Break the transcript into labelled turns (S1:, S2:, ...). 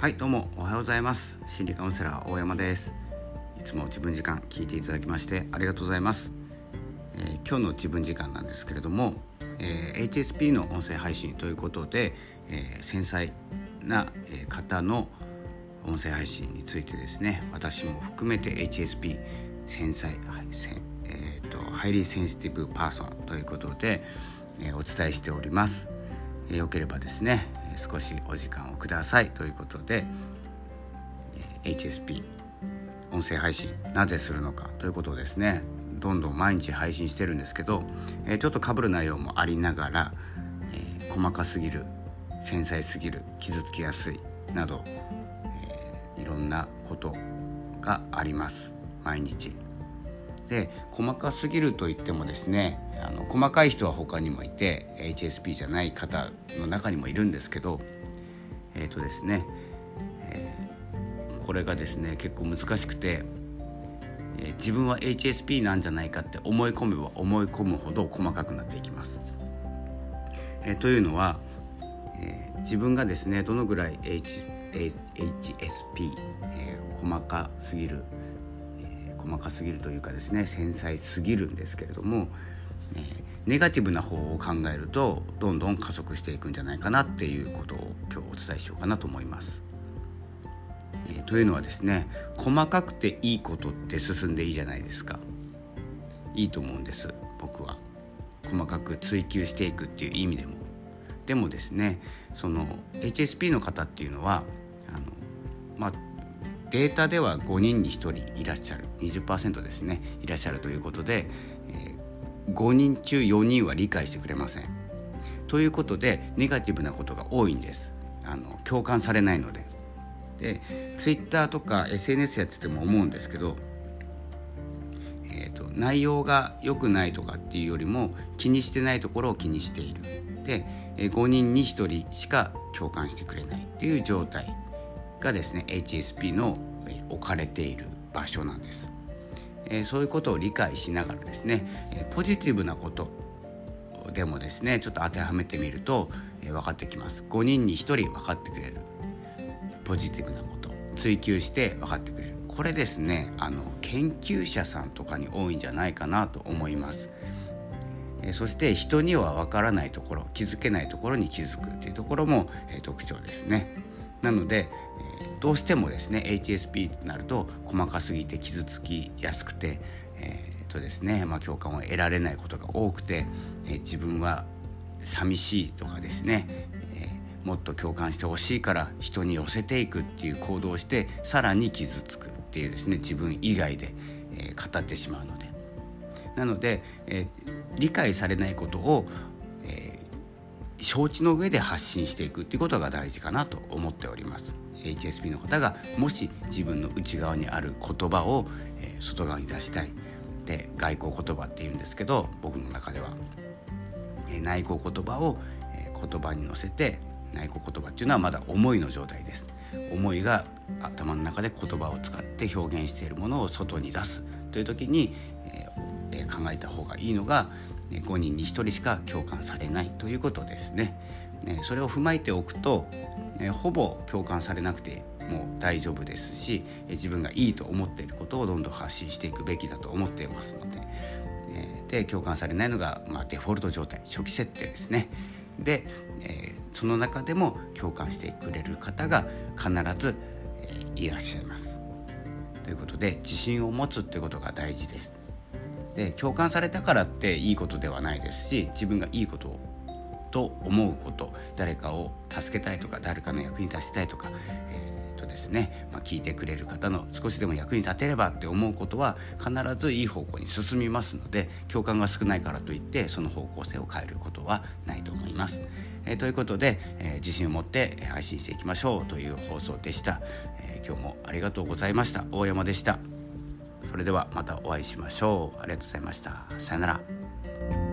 S1: はいどうもおはようございます。心理カウンセラー大山です。いつも自分時間聞いていただきましてありがとうございます、えー、今日の自分時間なんですけれども、えー、HSP の音声配信ということで、えー、繊細な方の音声配信についてですね私も含めて HSP 繊細、はいえーと、 Highly Sensitive Person ということで、えー、お伝えしております、えー、よければですね少しお時間をくださいということで、HSP 音声配信なぜするのかということをですねどんどん毎日配信してるんですけど、え、ちょっとかぶる内容もありながら、え、細かすぎる繊細すぎる傷つきやすいなど、え、いろんなことがあります毎日。で細かすぎると言ってもですねあの細かい人は他にもいて HSP じゃない方の中にもいるんですけどえっ、ー、とですね、えー、これがですね結構難しくて、えー、自分は HSP なんじゃないかって思い込めば思い込むほど細かくなっていきます。えというのは、え自分がですねどのぐらい H HSP、え細かすぎる細かすぎるというかですね繊細すぎるんですけれども、えー、ネガティブな方を考えるとどんどん加速していくんじゃないかなっていうことを今日お伝えしようかなと思います。えー、というのはですね細かくていいことって進んでいいじゃないですか。いいと思うんです僕は。細かく追求していくっていう意味でも。でもですねその HSP の方っていうのはあのまあデータでは5人に1人いらっしゃる20%ですねいらっしゃるということで、えー、5人中4人は理解してくれません。ということでネガティブなことが多いんですあの共感されないので。で Twitter とか SNS やってても思うんですけど、えーと、内容が良くないとかっていうよりも気にしてないところを気にしている。で5人に1人しか共感してくれないっていう状態がですね HSP の置かれている場所なんです。えそういうことを理解しながらですね、えポジティブなことでもですねちょっと当てはめてみると、え分かってきます5人に1人分かってくれるポジティブなこと追求して分かってくれるこれですねあの研究者さんとかに多いんじゃないかなと思います。えそして人には分からないところ気づけないところに気づくというところも、え特徴ですね。なので、どうしてもですね HSP となると細かすぎて傷つきやすくて、えーとですねまあ、共感を得られないことが多くて、えー、自分は寂しいとかですね、えー、もっと共感してほしいから人に寄せていくっていう行動をしてさらに傷つくっていうですね自分以外で、えー、語ってしまうので。なので、えー、理解されないことを、承知の上で発信していくっていうことが大事かなと思っております。HSP の方がもし自分の内側にある言葉を、え、外側に出したい。で外交言葉っていうんですけど僕の中では、え、内向言葉を、え、言葉に乗せて内向言葉っていうのはまだ思いの状態です。思いが頭の中で言葉を使って表現しているものを外に出すという時に、え、考えた方がいいのが5人に1人しか共感されないということですね。ねそれを踏まえておくとえほぼ共感されなくても大丈夫ですし、え自分がいいと思っていることをどんどん発信していくべきだと思っていますので,、えで共感されないのが、まあ、デフォルト状態初期設定ですね。で、え、その中でも共感してくれる方が必ず、え、いらっしゃいます。ということで自信を持つっていうことが大事です。で共感されたからっていいことではないですし自分がいいことをと思うこと誰かを助けたいとか誰かの役に立ちたいとか、えーとですねまあ、聞いてくれる方の少しでも役に立てればって思うことは必ずいい方向に進みますので共感が少ないからといってその方向性を変えることはないと思います。えー、ということで、えー、自信を持って配信していきましょうという放送でした、えー、今日もありがとうございました。大山でした。それではまたお会いしましょう。ありがとうございました。さよなら。